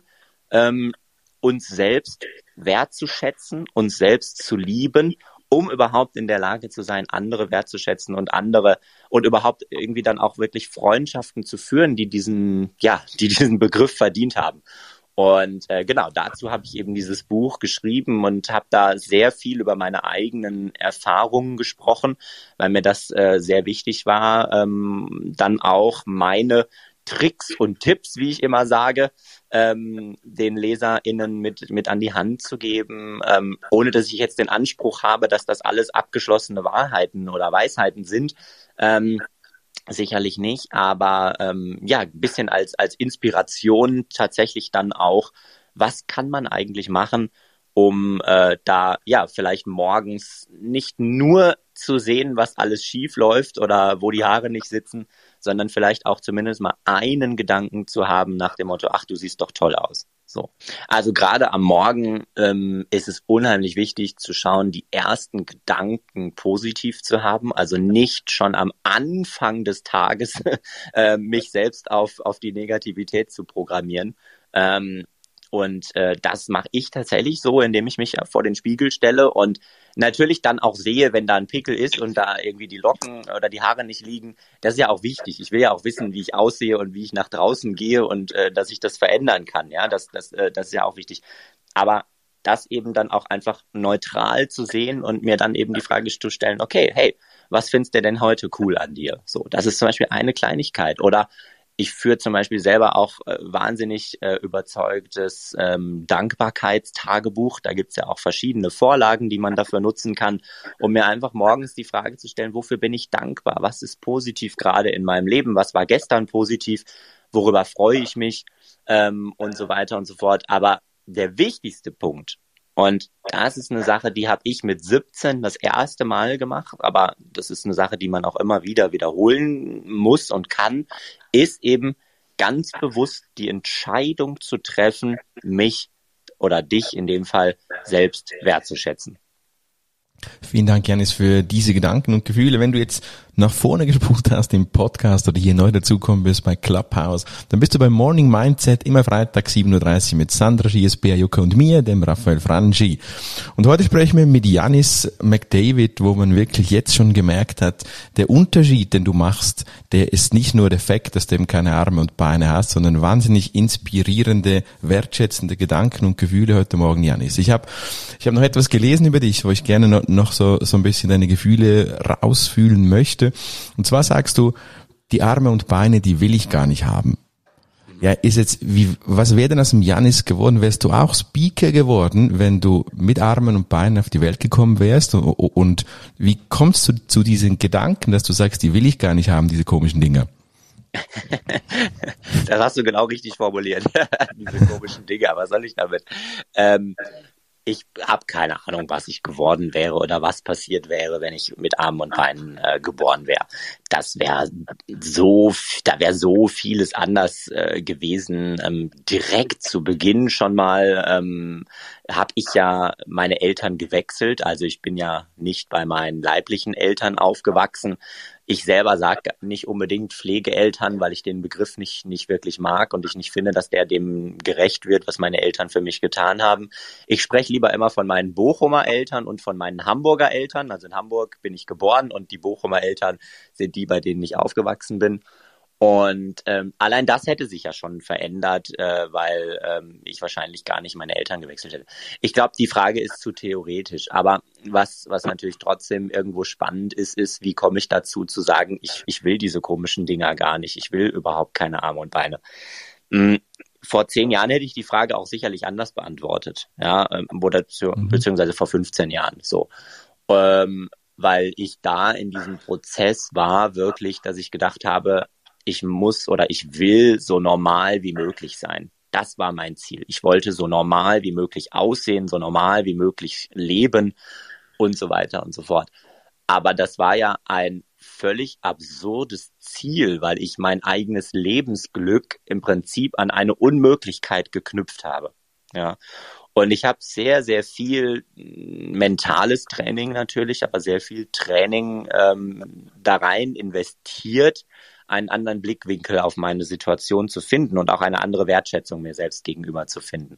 ähm, uns selbst wertzuschätzen, uns selbst zu lieben um überhaupt in der Lage zu sein, andere wertzuschätzen und andere und überhaupt irgendwie dann auch wirklich Freundschaften zu führen, die diesen, ja, die diesen Begriff verdient haben. Und äh, genau, dazu habe ich eben dieses Buch geschrieben und habe da sehr viel über meine eigenen Erfahrungen gesprochen, weil mir das äh, sehr wichtig war, ähm, dann auch meine Tricks und Tipps, wie ich immer sage, ähm, den LeserInnen mit, mit an die Hand zu geben, ähm, ohne dass ich jetzt den Anspruch habe, dass das alles abgeschlossene Wahrheiten oder Weisheiten sind. Ähm, sicherlich nicht, aber ähm, ja, ein bisschen als, als Inspiration tatsächlich dann auch, was kann man eigentlich machen, um äh, da ja vielleicht morgens nicht nur zu sehen, was alles schief läuft oder wo die Haare nicht sitzen, sondern vielleicht auch zumindest mal einen Gedanken zu haben nach dem Motto, ach, du siehst doch toll aus. So. Also gerade am Morgen ähm, ist es unheimlich wichtig zu schauen, die ersten Gedanken positiv zu haben, also nicht schon am Anfang des Tages äh, mich selbst auf, auf die Negativität zu programmieren. Ähm, und äh, das mache ich tatsächlich so, indem ich mich vor den Spiegel stelle und natürlich dann auch sehe, wenn da ein Pickel ist und da irgendwie die Locken oder die Haare nicht liegen. Das ist ja auch wichtig. Ich will ja auch wissen, wie ich aussehe und wie ich nach draußen gehe und äh, dass ich das verändern kann. Ja, das, das, äh, das ist ja auch wichtig. Aber das eben dann auch einfach neutral zu sehen und mir dann eben die Frage zu stellen, okay, hey, was findest du denn heute cool an dir? So, das ist zum Beispiel eine Kleinigkeit. Oder ich führe zum Beispiel selber auch äh, wahnsinnig äh, überzeugtes ähm, Dankbarkeitstagebuch. Da gibt's ja auch verschiedene Vorlagen, die man dafür nutzen kann, um mir einfach morgens die Frage zu stellen, wofür bin ich dankbar? Was ist positiv gerade in meinem Leben? Was war gestern positiv? Worüber freue ich mich? Ähm, und so weiter und so fort. Aber der wichtigste Punkt, und das ist eine Sache, die habe ich mit 17 das erste Mal gemacht, aber das ist eine Sache, die man auch immer wieder wiederholen muss und kann, ist eben ganz bewusst die Entscheidung zu treffen, mich oder dich in dem Fall selbst wertzuschätzen. Vielen Dank, Janis, für diese Gedanken und Gefühle. Wenn du jetzt nach vorne gespult hast im Podcast oder hier neu dazukommen bist bei Clubhouse, dann bist du beim Morning Mindset immer Freitag 7.30 Uhr mit Sandra Bea Jucke und mir, dem Raphael Frangi. Und heute sprechen wir mit Janis McDavid, wo man wirklich jetzt schon gemerkt hat, der Unterschied, den du machst, der ist nicht nur der Fakt, dass du eben keine Arme und Beine hast, sondern wahnsinnig inspirierende, wertschätzende Gedanken und Gefühle heute Morgen, Janis. Ich habe ich hab noch etwas gelesen über dich, wo ich gerne noch so, so ein bisschen deine Gefühle rausfühlen möchte möchte. Und zwar sagst du, die Arme und Beine, die will ich gar nicht haben. Ja, ist jetzt, wie, was wäre denn aus dem Janis geworden? Wärst du auch Speaker geworden, wenn du mit Armen und Beinen auf die Welt gekommen wärst? Und, und wie kommst du zu diesen Gedanken, dass du sagst, die will ich gar nicht haben, diese komischen Dinge? das hast du genau richtig formuliert. diese komischen Dinge, was soll ich damit? Ähm, ich habe keine Ahnung, was ich geworden wäre oder was passiert wäre, wenn ich mit Armen und Beinen äh, geboren wäre. Das wäre so, da wäre so vieles anders äh, gewesen. Ähm, direkt zu Beginn schon mal ähm, habe ich ja meine Eltern gewechselt. Also ich bin ja nicht bei meinen leiblichen Eltern aufgewachsen. Ich selber sage nicht unbedingt Pflegeeltern, weil ich den Begriff nicht, nicht wirklich mag und ich nicht finde, dass der dem gerecht wird, was meine Eltern für mich getan haben. Ich spreche lieber immer von meinen Bochumer Eltern und von meinen Hamburger Eltern. Also in Hamburg bin ich geboren und die Bochumer Eltern sind die, bei denen ich aufgewachsen bin. Und ähm, allein das hätte sich ja schon verändert, äh, weil ähm, ich wahrscheinlich gar nicht meine Eltern gewechselt hätte. Ich glaube, die Frage ist zu theoretisch. Aber was, was natürlich trotzdem irgendwo spannend ist, ist, wie komme ich dazu zu sagen, ich, ich will diese komischen Dinger gar nicht. Ich will überhaupt keine Arme und Beine. Mhm. Vor zehn Jahren hätte ich die Frage auch sicherlich anders beantwortet. Ja, ähm, oder mhm. beziehungsweise vor 15 Jahren so. Ähm, weil ich da in diesem Prozess war, wirklich, dass ich gedacht habe, ich muss oder ich will so normal wie möglich sein. Das war mein Ziel. Ich wollte so normal wie möglich aussehen, so normal wie möglich leben und so weiter und so fort. Aber das war ja ein völlig absurdes Ziel, weil ich mein eigenes Lebensglück im Prinzip an eine Unmöglichkeit geknüpft habe. Ja. Und ich habe sehr, sehr viel mentales Training natürlich, aber sehr viel Training ähm, da rein investiert, einen anderen Blickwinkel auf meine Situation zu finden und auch eine andere Wertschätzung mir selbst gegenüber zu finden.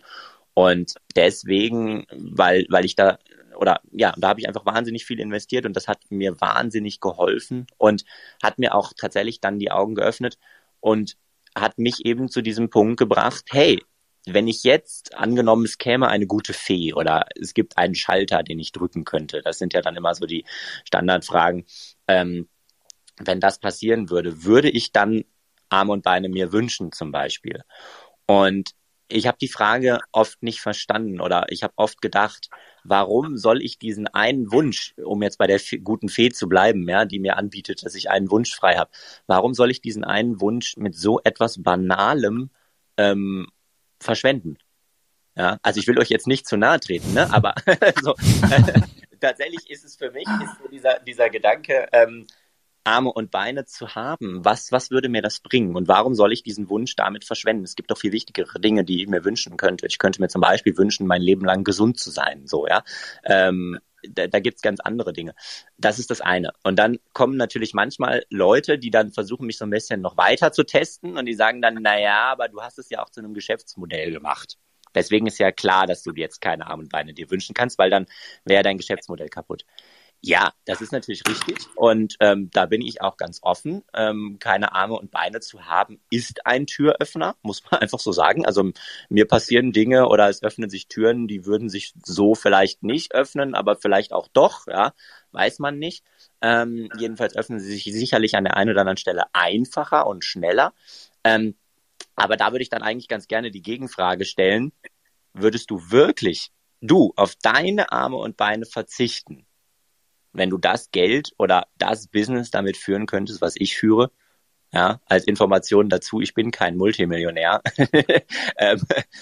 Und deswegen, weil, weil ich da, oder ja, da habe ich einfach wahnsinnig viel investiert und das hat mir wahnsinnig geholfen und hat mir auch tatsächlich dann die Augen geöffnet und hat mich eben zu diesem Punkt gebracht, hey, wenn ich jetzt, angenommen, es käme eine gute Fee oder es gibt einen Schalter, den ich drücken könnte, das sind ja dann immer so die Standardfragen, ähm, wenn das passieren würde, würde ich dann Arme und Beine mir wünschen zum Beispiel. Und ich habe die Frage oft nicht verstanden oder ich habe oft gedacht, warum soll ich diesen einen Wunsch, um jetzt bei der guten Fee zu bleiben, ja, die mir anbietet, dass ich einen Wunsch frei habe, warum soll ich diesen einen Wunsch mit so etwas Banalem ähm, verschwenden? Ja, also ich will euch jetzt nicht zu nahe treten, ne? aber so, tatsächlich ist es für mich ist so dieser, dieser Gedanke, ähm, Arme und Beine zu haben, was, was würde mir das bringen? Und warum soll ich diesen Wunsch damit verschwenden? Es gibt doch viel wichtigere Dinge, die ich mir wünschen könnte. Ich könnte mir zum Beispiel wünschen, mein Leben lang gesund zu sein, so, ja. Ähm, da, da gibt's ganz andere Dinge. Das ist das eine. Und dann kommen natürlich manchmal Leute, die dann versuchen, mich so ein bisschen noch weiter zu testen und die sagen dann, na ja, aber du hast es ja auch zu einem Geschäftsmodell gemacht. Deswegen ist ja klar, dass du jetzt keine Arme und Beine dir wünschen kannst, weil dann wäre dein Geschäftsmodell kaputt. Ja, das ist natürlich richtig und ähm, da bin ich auch ganz offen. Ähm, keine Arme und Beine zu haben, ist ein Türöffner, muss man einfach so sagen. Also mir passieren Dinge oder es öffnen sich Türen, die würden sich so vielleicht nicht öffnen, aber vielleicht auch doch, ja, weiß man nicht. Ähm, jedenfalls öffnen sie sich sicherlich an der einen oder anderen Stelle einfacher und schneller. Ähm, aber da würde ich dann eigentlich ganz gerne die Gegenfrage stellen, würdest du wirklich, du, auf deine Arme und Beine verzichten? Wenn du das Geld oder das Business damit führen könntest, was ich führe, ja, als Information dazu, ich bin kein Multimillionär. ähm,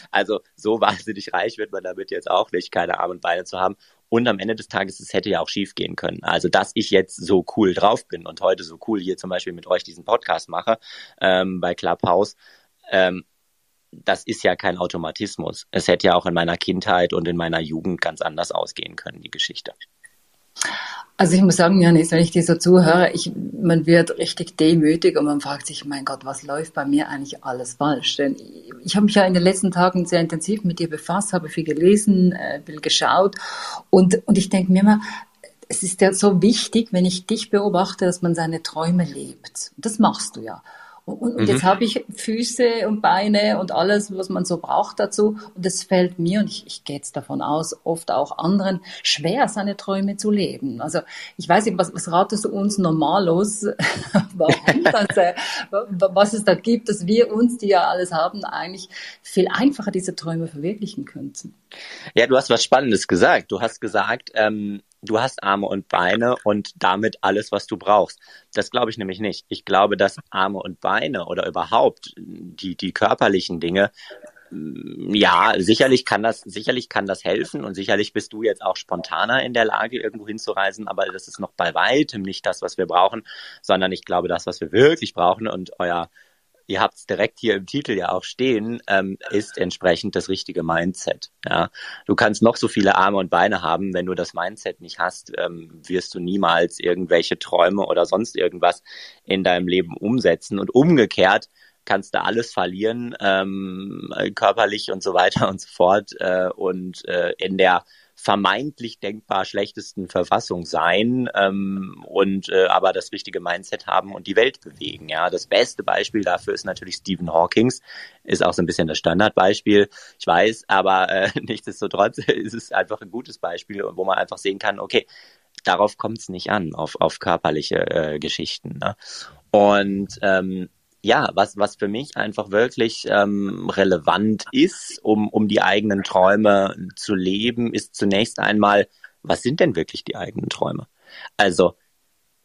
also so wahnsinnig reich wird man damit jetzt auch nicht, keine Arme und Beine zu haben. Und am Ende des Tages, es hätte ja auch schief gehen können. Also, dass ich jetzt so cool drauf bin und heute so cool hier zum Beispiel mit euch diesen Podcast mache ähm, bei Clubhouse, ähm, das ist ja kein Automatismus. Es hätte ja auch in meiner Kindheit und in meiner Jugend ganz anders ausgehen können, die Geschichte. Also ich muss sagen, Janis, wenn ich dir so zuhöre, ich, man wird richtig demütig und man fragt sich, mein Gott, was läuft bei mir eigentlich alles falsch? Denn ich, ich habe mich ja in den letzten Tagen sehr intensiv mit dir befasst, habe viel gelesen, äh, viel geschaut und, und ich denke mir immer, es ist ja so wichtig, wenn ich dich beobachte, dass man seine Träume lebt. Das machst du ja. Und, mhm. jetzt habe ich Füße und Beine und alles, was man so braucht dazu. Und es fällt mir, und ich, ich gehe jetzt davon aus, oft auch anderen, schwer, seine Träume zu leben. Also ich weiß nicht, was, was ratest du uns normalos, warum das, äh, was es da gibt, dass wir uns, die ja alles haben, eigentlich viel einfacher diese Träume verwirklichen könnten? Ja, du hast was Spannendes gesagt. Du hast gesagt, ähm, du hast Arme und Beine und damit alles, was du brauchst. Das glaube ich nämlich nicht. Ich glaube, dass Arme und Beine oder überhaupt die, die körperlichen Dinge ja, sicherlich kann das, sicherlich kann das helfen und sicherlich bist du jetzt auch spontaner in der Lage, irgendwo hinzureisen, aber das ist noch bei weitem nicht das, was wir brauchen, sondern ich glaube, das, was wir wirklich brauchen und euer ihr habt es direkt hier im Titel ja auch stehen, ähm, ist entsprechend das richtige Mindset. Ja, du kannst noch so viele Arme und Beine haben, wenn du das Mindset nicht hast, ähm, wirst du niemals irgendwelche Träume oder sonst irgendwas in deinem Leben umsetzen und umgekehrt kannst du alles verlieren, ähm, körperlich und so weiter und so fort äh, und äh, in der vermeintlich denkbar schlechtesten Verfassung sein ähm, und äh, aber das richtige Mindset haben und die Welt bewegen. Ja, das beste Beispiel dafür ist natürlich Stephen Hawkings, ist auch so ein bisschen das Standardbeispiel. Ich weiß, aber äh, nichtsdestotrotz ist es einfach ein gutes Beispiel, wo man einfach sehen kann, okay, darauf kommt es nicht an, auf, auf körperliche äh, Geschichten. Ne? Und ähm, ja, was, was für mich einfach wirklich ähm, relevant ist, um, um die eigenen Träume zu leben, ist zunächst einmal, was sind denn wirklich die eigenen Träume? Also,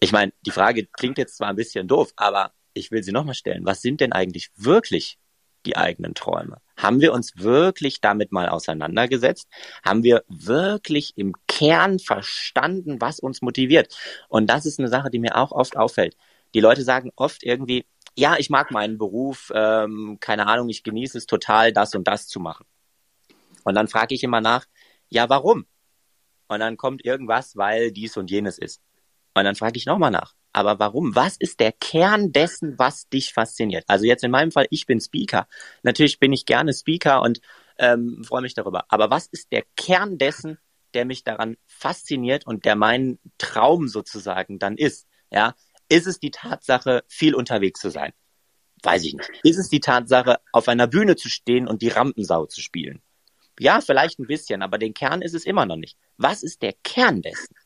ich meine, die Frage klingt jetzt zwar ein bisschen doof, aber ich will sie nochmal stellen. Was sind denn eigentlich wirklich die eigenen Träume? Haben wir uns wirklich damit mal auseinandergesetzt? Haben wir wirklich im Kern verstanden, was uns motiviert? Und das ist eine Sache, die mir auch oft auffällt. Die Leute sagen oft irgendwie, ja, ich mag meinen Beruf, ähm, keine Ahnung, ich genieße es total, das und das zu machen. Und dann frage ich immer nach, ja, warum? Und dann kommt irgendwas, weil dies und jenes ist. Und dann frage ich nochmal nach, aber warum? Was ist der Kern dessen, was dich fasziniert? Also jetzt in meinem Fall, ich bin Speaker. Natürlich bin ich gerne Speaker und ähm, freue mich darüber. Aber was ist der Kern dessen, der mich daran fasziniert und der mein Traum sozusagen dann ist? Ja, ist es die Tatsache, viel unterwegs zu sein? Weiß ich nicht. Ist es die Tatsache, auf einer Bühne zu stehen und die Rampensau zu spielen? Ja, vielleicht ein bisschen, aber den Kern ist es immer noch nicht. Was ist der Kern dessen?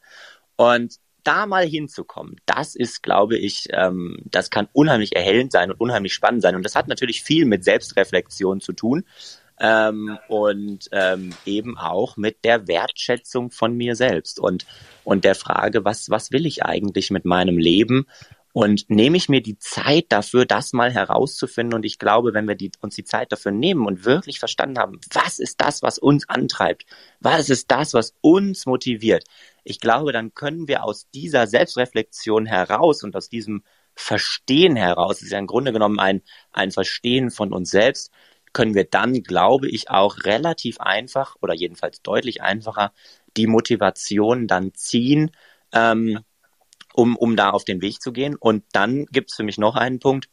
Und da mal hinzukommen, das ist, glaube ich, ähm, das kann unheimlich erhellend sein und unheimlich spannend sein. Und das hat natürlich viel mit Selbstreflexion zu tun ähm, und ähm, eben auch mit der Wertschätzung von mir selbst und, und der Frage, was, was will ich eigentlich mit meinem Leben? Und nehme ich mir die Zeit dafür, das mal herauszufinden? Und ich glaube, wenn wir die, uns die Zeit dafür nehmen und wirklich verstanden haben, was ist das, was uns antreibt? Was ist das, was uns motiviert? Ich glaube, dann können wir aus dieser Selbstreflexion heraus und aus diesem Verstehen heraus, das ist ja im Grunde genommen ein, ein Verstehen von uns selbst, können wir dann, glaube ich, auch relativ einfach oder jedenfalls deutlich einfacher die Motivation dann ziehen, ähm, um, um da auf den Weg zu gehen. Und dann gibt es für mich noch einen Punkt,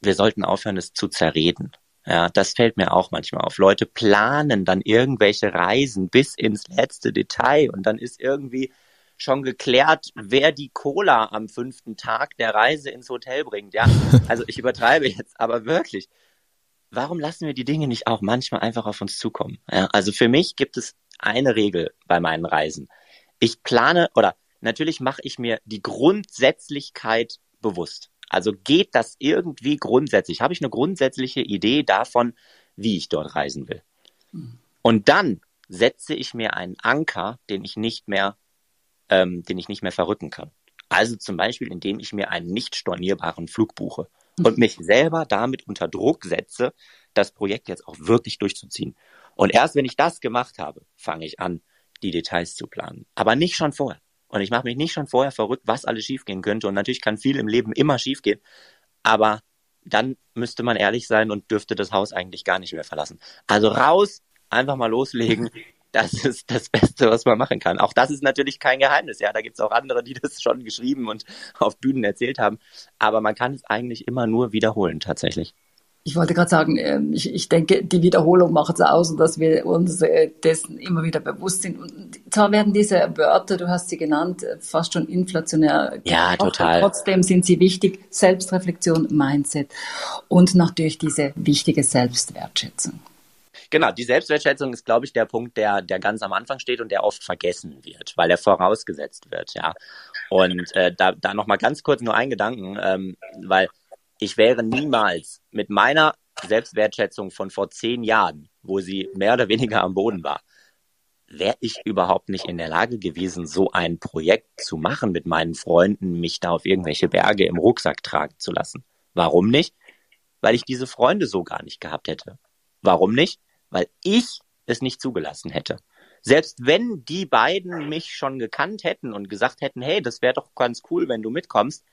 wir sollten aufhören, es zu zerreden. Ja, das fällt mir auch manchmal auf. Leute planen dann irgendwelche Reisen bis ins letzte Detail und dann ist irgendwie schon geklärt, wer die Cola am fünften Tag der Reise ins Hotel bringt. Ja, also ich übertreibe jetzt, aber wirklich warum lassen wir die Dinge nicht auch manchmal einfach auf uns zukommen? Ja, also für mich gibt es eine Regel bei meinen Reisen. Ich plane oder natürlich mache ich mir die Grundsätzlichkeit bewusst. Also geht das irgendwie grundsätzlich? Habe ich eine grundsätzliche Idee davon, wie ich dort reisen will? Und dann setze ich mir einen Anker, den ich nicht mehr, ähm, den ich nicht mehr verrücken kann. Also zum Beispiel, indem ich mir einen nicht stornierbaren Flug buche und mich selber damit unter Druck setze, das Projekt jetzt auch wirklich durchzuziehen. Und erst wenn ich das gemacht habe, fange ich an, die Details zu planen. Aber nicht schon vorher. Und ich mache mich nicht schon vorher verrückt, was alles schiefgehen könnte. Und natürlich kann viel im Leben immer schiefgehen. Aber dann müsste man ehrlich sein und dürfte das Haus eigentlich gar nicht mehr verlassen. Also raus, einfach mal loslegen, das ist das Beste, was man machen kann. Auch das ist natürlich kein Geheimnis. Ja, da gibt es auch andere, die das schon geschrieben und auf Bühnen erzählt haben. Aber man kann es eigentlich immer nur wiederholen, tatsächlich. Ich wollte gerade sagen, ähm, ich, ich denke, die Wiederholung macht es aus und dass wir uns äh, dessen immer wieder bewusst sind. Und zwar werden diese Wörter, du hast sie genannt, äh, fast schon inflationär. Ja, total. Trotzdem sind sie wichtig. Selbstreflexion, Mindset und natürlich diese wichtige Selbstwertschätzung. Genau, die Selbstwertschätzung ist, glaube ich, der Punkt, der, der ganz am Anfang steht und der oft vergessen wird, weil er vorausgesetzt wird, ja. Und äh, da, da nochmal ganz kurz nur ein Gedanken, ähm, weil ich wäre niemals mit meiner Selbstwertschätzung von vor zehn Jahren, wo sie mehr oder weniger am Boden war, wäre ich überhaupt nicht in der Lage gewesen, so ein Projekt zu machen mit meinen Freunden, mich da auf irgendwelche Berge im Rucksack tragen zu lassen. Warum nicht? Weil ich diese Freunde so gar nicht gehabt hätte Warum nicht? Weil ich es nicht zugelassen hätte. Selbst wenn die beiden mich schon gekannt hätten und gesagt hätten, hey, das wäre doch ganz cool, wenn du mitkommst,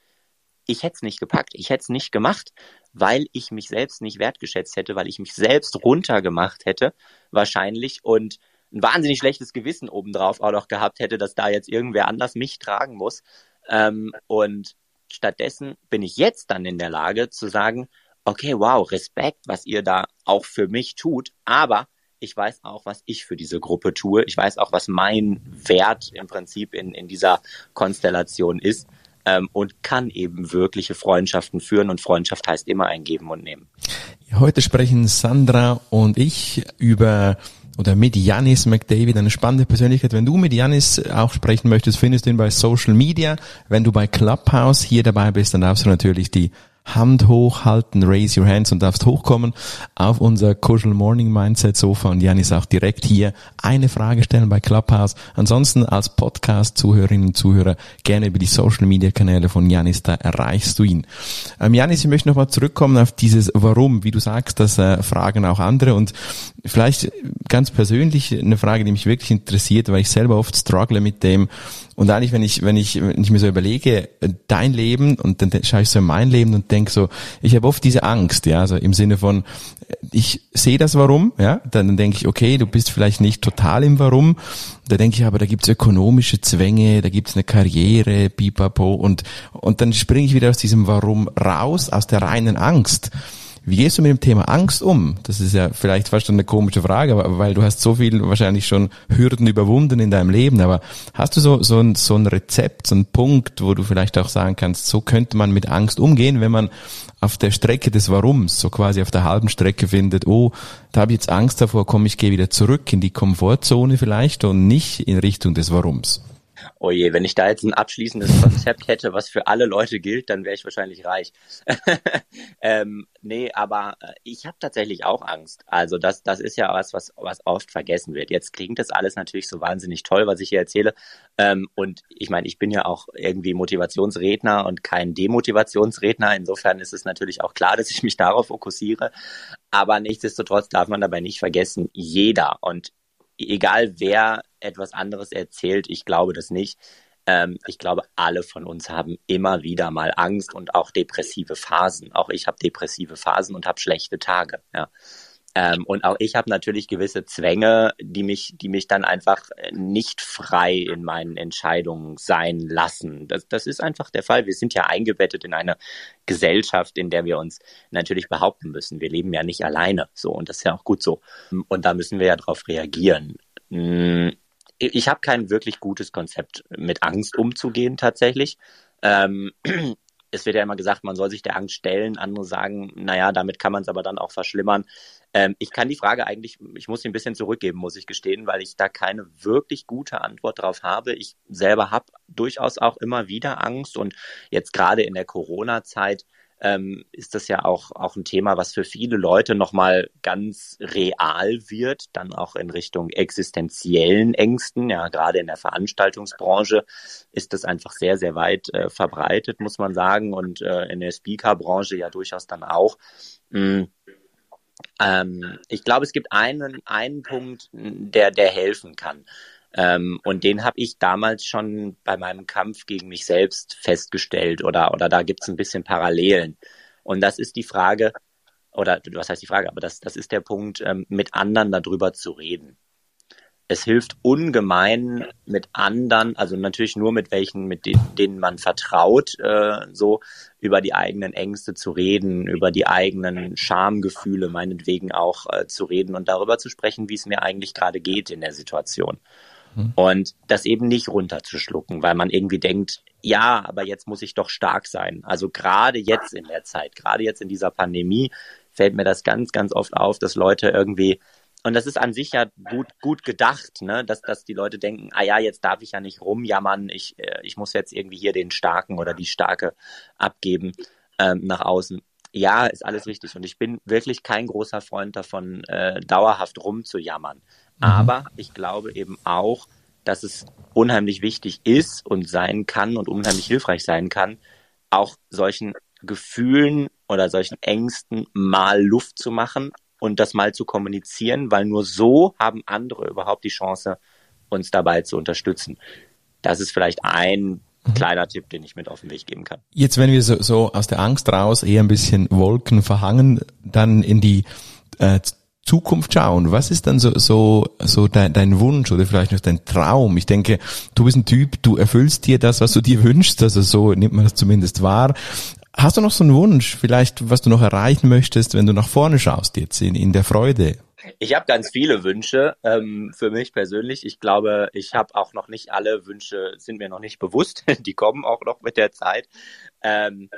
ich hätte es nicht gepackt, ich hätte es nicht gemacht, weil ich mich selbst nicht wertgeschätzt hätte, weil ich mich selbst runtergemacht hätte, wahrscheinlich, und ein wahnsinnig schlechtes Gewissen obendrauf auch noch gehabt hätte, dass da jetzt irgendwer anders mich tragen muss. Ähm, und stattdessen bin ich jetzt dann in der Lage zu sagen, okay, wow, Respekt, was ihr da auch für mich tut, aber ich weiß auch, was ich für diese Gruppe tue. Ich weiß auch, was mein Wert im Prinzip in, in dieser Konstellation ist ähm, und kann eben wirkliche Freundschaften führen. Und Freundschaft heißt immer ein Geben und Nehmen. Heute sprechen Sandra und ich über oder mit Janis McDavid, eine spannende Persönlichkeit. Wenn du mit Janis auch sprechen möchtest, findest du ihn bei Social Media. Wenn du bei Clubhouse hier dabei bist, dann darfst du natürlich die Hand hochhalten, raise your hands und darfst hochkommen auf unser Kuschel Morning Mindset Sofa und Janis auch direkt hier eine Frage stellen bei Clubhouse. Ansonsten als Podcast Zuhörerinnen und Zuhörer gerne über die Social Media Kanäle von Janis, da erreichst du ihn. Ähm, Janis, ich möchte nochmal zurückkommen auf dieses Warum. Wie du sagst, das äh, fragen auch andere und vielleicht ganz persönlich eine Frage, die mich wirklich interessiert, weil ich selber oft struggle mit dem, und eigentlich, wenn ich, wenn ich, wenn ich mir so überlege, dein Leben und dann schaue ich so in mein Leben und denke so, ich habe oft diese Angst, ja, also im Sinne von, ich sehe das Warum, ja, dann denke ich, okay, du bist vielleicht nicht total im Warum. Da denke ich aber, da gibt's ökonomische Zwänge, da gibt's eine Karriere, pipapo und, und dann springe ich wieder aus diesem Warum raus, aus der reinen Angst. Wie gehst du mit dem Thema Angst um? Das ist ja vielleicht fast eine komische Frage, weil du hast so viel wahrscheinlich schon Hürden überwunden in deinem Leben. Aber hast du so, so, ein, so ein Rezept, so ein Punkt, wo du vielleicht auch sagen kannst, so könnte man mit Angst umgehen, wenn man auf der Strecke des Warums, so quasi auf der halben Strecke findet, oh, da habe ich jetzt Angst davor, komm, ich gehe wieder zurück in die Komfortzone vielleicht und nicht in Richtung des Warums oh je, wenn ich da jetzt ein abschließendes Konzept hätte, was für alle Leute gilt, dann wäre ich wahrscheinlich reich. ähm, nee, aber äh, ich habe tatsächlich auch Angst. Also das, das ist ja was, was, was oft vergessen wird. Jetzt klingt das alles natürlich so wahnsinnig toll, was ich hier erzähle. Ähm, und ich meine, ich bin ja auch irgendwie Motivationsredner und kein Demotivationsredner. Insofern ist es natürlich auch klar, dass ich mich darauf fokussiere. Aber nichtsdestotrotz darf man dabei nicht vergessen, jeder und egal wer etwas anderes erzählt, ich glaube das nicht. Ähm, ich glaube, alle von uns haben immer wieder mal Angst und auch depressive Phasen. Auch ich habe depressive Phasen und habe schlechte Tage. Ja. Ähm, und auch ich habe natürlich gewisse Zwänge, die mich, die mich dann einfach nicht frei in meinen Entscheidungen sein lassen. Das, das ist einfach der Fall. Wir sind ja eingebettet in eine Gesellschaft, in der wir uns natürlich behaupten müssen. Wir leben ja nicht alleine. So, und das ist ja auch gut so. Und da müssen wir ja darauf reagieren. Hm, ich habe kein wirklich gutes Konzept, mit Angst umzugehen tatsächlich. Ähm, es wird ja immer gesagt, man soll sich der Angst stellen. Andere sagen, naja, damit kann man es aber dann auch verschlimmern. Ähm, ich kann die Frage eigentlich, ich muss sie ein bisschen zurückgeben, muss ich gestehen, weil ich da keine wirklich gute Antwort drauf habe. Ich selber habe durchaus auch immer wieder Angst und jetzt gerade in der Corona-Zeit ähm, ist das ja auch, auch ein Thema, was für viele Leute nochmal ganz real wird, dann auch in Richtung existenziellen Ängsten. Ja, gerade in der Veranstaltungsbranche ist das einfach sehr, sehr weit äh, verbreitet, muss man sagen, und äh, in der Speaker-Branche ja durchaus dann auch. Mhm. Ähm, ich glaube, es gibt einen, einen Punkt, der, der helfen kann. Ähm, und den habe ich damals schon bei meinem Kampf gegen mich selbst festgestellt oder, oder da gibt es ein bisschen Parallelen. Und das ist die Frage, oder was heißt die Frage, aber das, das ist der Punkt, ähm, mit anderen darüber zu reden. Es hilft ungemein mit anderen, also natürlich nur mit welchen, mit denen, denen man vertraut, äh, so über die eigenen Ängste zu reden, über die eigenen Schamgefühle meinetwegen auch äh, zu reden und darüber zu sprechen, wie es mir eigentlich gerade geht in der Situation. Mhm. Und das eben nicht runterzuschlucken, weil man irgendwie denkt, ja, aber jetzt muss ich doch stark sein. Also gerade jetzt in der Zeit, gerade jetzt in dieser Pandemie, fällt mir das ganz, ganz oft auf, dass Leute irgendwie, und das ist an sich ja gut, gut gedacht, ne, dass, dass die Leute denken, ah ja, jetzt darf ich ja nicht rumjammern, ich, äh, ich muss jetzt irgendwie hier den Starken oder die Starke abgeben ähm, nach außen. Ja, ist alles richtig. Und ich bin wirklich kein großer Freund davon, äh, dauerhaft rumzujammern. Mhm. Aber ich glaube eben auch, dass es unheimlich wichtig ist und sein kann und unheimlich hilfreich sein kann, auch solchen Gefühlen oder solchen Ängsten mal Luft zu machen und das mal zu kommunizieren, weil nur so haben andere überhaupt die Chance, uns dabei zu unterstützen. Das ist vielleicht ein mhm. kleiner Tipp, den ich mit auf den Weg geben kann. Jetzt, wenn wir so, so aus der Angst raus eher ein bisschen Wolken verhangen, dann in die äh, Zukunft schauen. Was ist dann so, so, so dein, dein Wunsch oder vielleicht noch dein Traum? Ich denke, du bist ein Typ, du erfüllst dir das, was du dir wünschst, also so nimmt man das zumindest wahr. Hast du noch so einen Wunsch, vielleicht, was du noch erreichen möchtest, wenn du nach vorne schaust jetzt in, in der Freude? Ich habe ganz viele Wünsche ähm, für mich persönlich. Ich glaube, ich habe auch noch nicht alle Wünsche, sind mir noch nicht bewusst. Die kommen auch noch mit der Zeit. Ähm,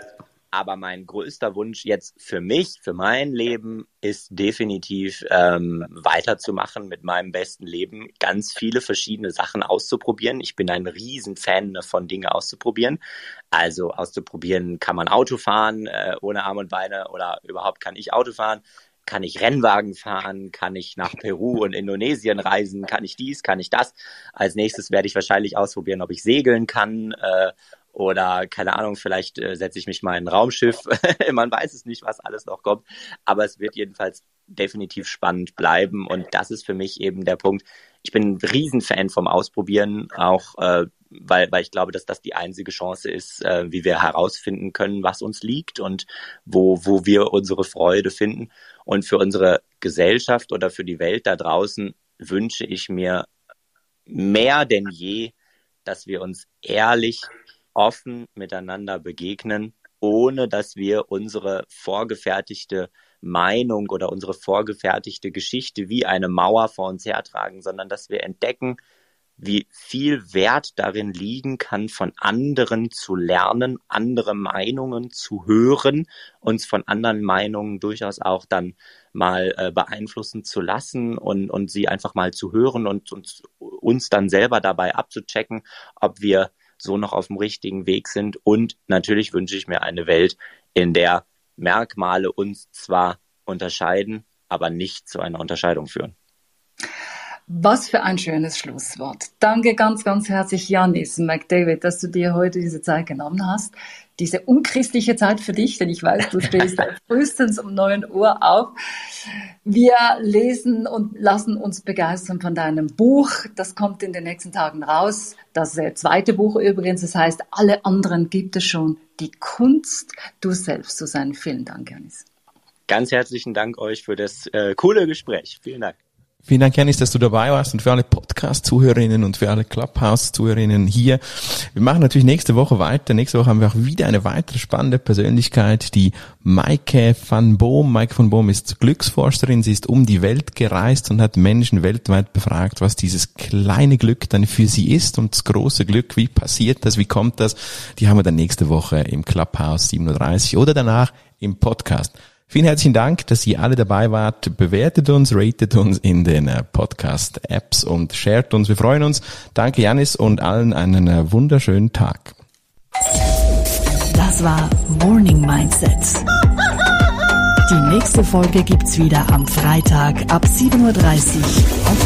aber mein größter Wunsch jetzt für mich, für mein Leben, ist definitiv ähm, weiterzumachen mit meinem besten Leben, ganz viele verschiedene Sachen auszuprobieren. Ich bin ein Riesenfan davon, Dinge auszuprobieren. Also auszuprobieren, kann man Auto fahren äh, ohne Arme und Beine oder überhaupt kann ich Auto fahren kann ich Rennwagen fahren, kann ich nach Peru und Indonesien reisen, kann ich dies, kann ich das. Als nächstes werde ich wahrscheinlich ausprobieren, ob ich segeln kann äh, oder keine Ahnung, vielleicht äh, setze ich mich mal in ein Raumschiff. Man weiß es nicht, was alles noch kommt. Aber es wird jedenfalls definitiv spannend bleiben. Und das ist für mich eben der Punkt. Ich bin ein Riesenfan vom Ausprobieren, auch äh, weil, weil ich glaube, dass das die einzige Chance ist, äh, wie wir herausfinden können, was uns liegt und wo, wo wir unsere Freude finden. Und für unsere Gesellschaft oder für die Welt da draußen wünsche ich mir mehr denn je, dass wir uns ehrlich offen miteinander begegnen, ohne dass wir unsere vorgefertigte Meinung oder unsere vorgefertigte Geschichte wie eine Mauer vor uns hertragen, sondern dass wir entdecken, wie viel Wert darin liegen kann, von anderen zu lernen, andere Meinungen zu hören, uns von anderen Meinungen durchaus auch dann mal äh, beeinflussen zu lassen und, und sie einfach mal zu hören und, und uns dann selber dabei abzuchecken, ob wir so noch auf dem richtigen Weg sind. Und natürlich wünsche ich mir eine Welt, in der Merkmale uns zwar unterscheiden, aber nicht zu einer Unterscheidung führen. Was für ein schönes Schlusswort. Danke ganz, ganz herzlich, Janis McDavid, dass du dir heute diese Zeit genommen hast. Diese unchristliche Zeit für dich, denn ich weiß, du stehst frühestens um neun Uhr auf. Wir lesen und lassen uns begeistern von deinem Buch. Das kommt in den nächsten Tagen raus. Das äh, zweite Buch übrigens, das heißt, alle anderen gibt es schon. Die Kunst, du selbst zu sein. Vielen Dank, Janis. Ganz herzlichen Dank euch für das äh, coole Gespräch. Vielen Dank. Vielen Dank, Janis, dass du dabei warst und für alle Podcast-Zuhörerinnen und für alle Clubhouse-Zuhörerinnen hier. Wir machen natürlich nächste Woche weiter. Nächste Woche haben wir auch wieder eine weitere spannende Persönlichkeit, die Maike van Boom. Maike van Boom ist Glücksforscherin. Sie ist um die Welt gereist und hat Menschen weltweit befragt, was dieses kleine Glück dann für sie ist und das große Glück. Wie passiert das? Wie kommt das? Die haben wir dann nächste Woche im Clubhouse 37 oder danach im Podcast. Vielen herzlichen Dank, dass ihr alle dabei wart. Bewertet uns, ratet uns in den äh, Podcast-Apps und shared uns. Wir freuen uns. Danke, Janis, und allen einen äh, wunderschönen Tag. Das war Morning Mindset. Die nächste Folge gibt's wieder am Freitag ab 7.30 Uhr auf